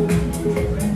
Música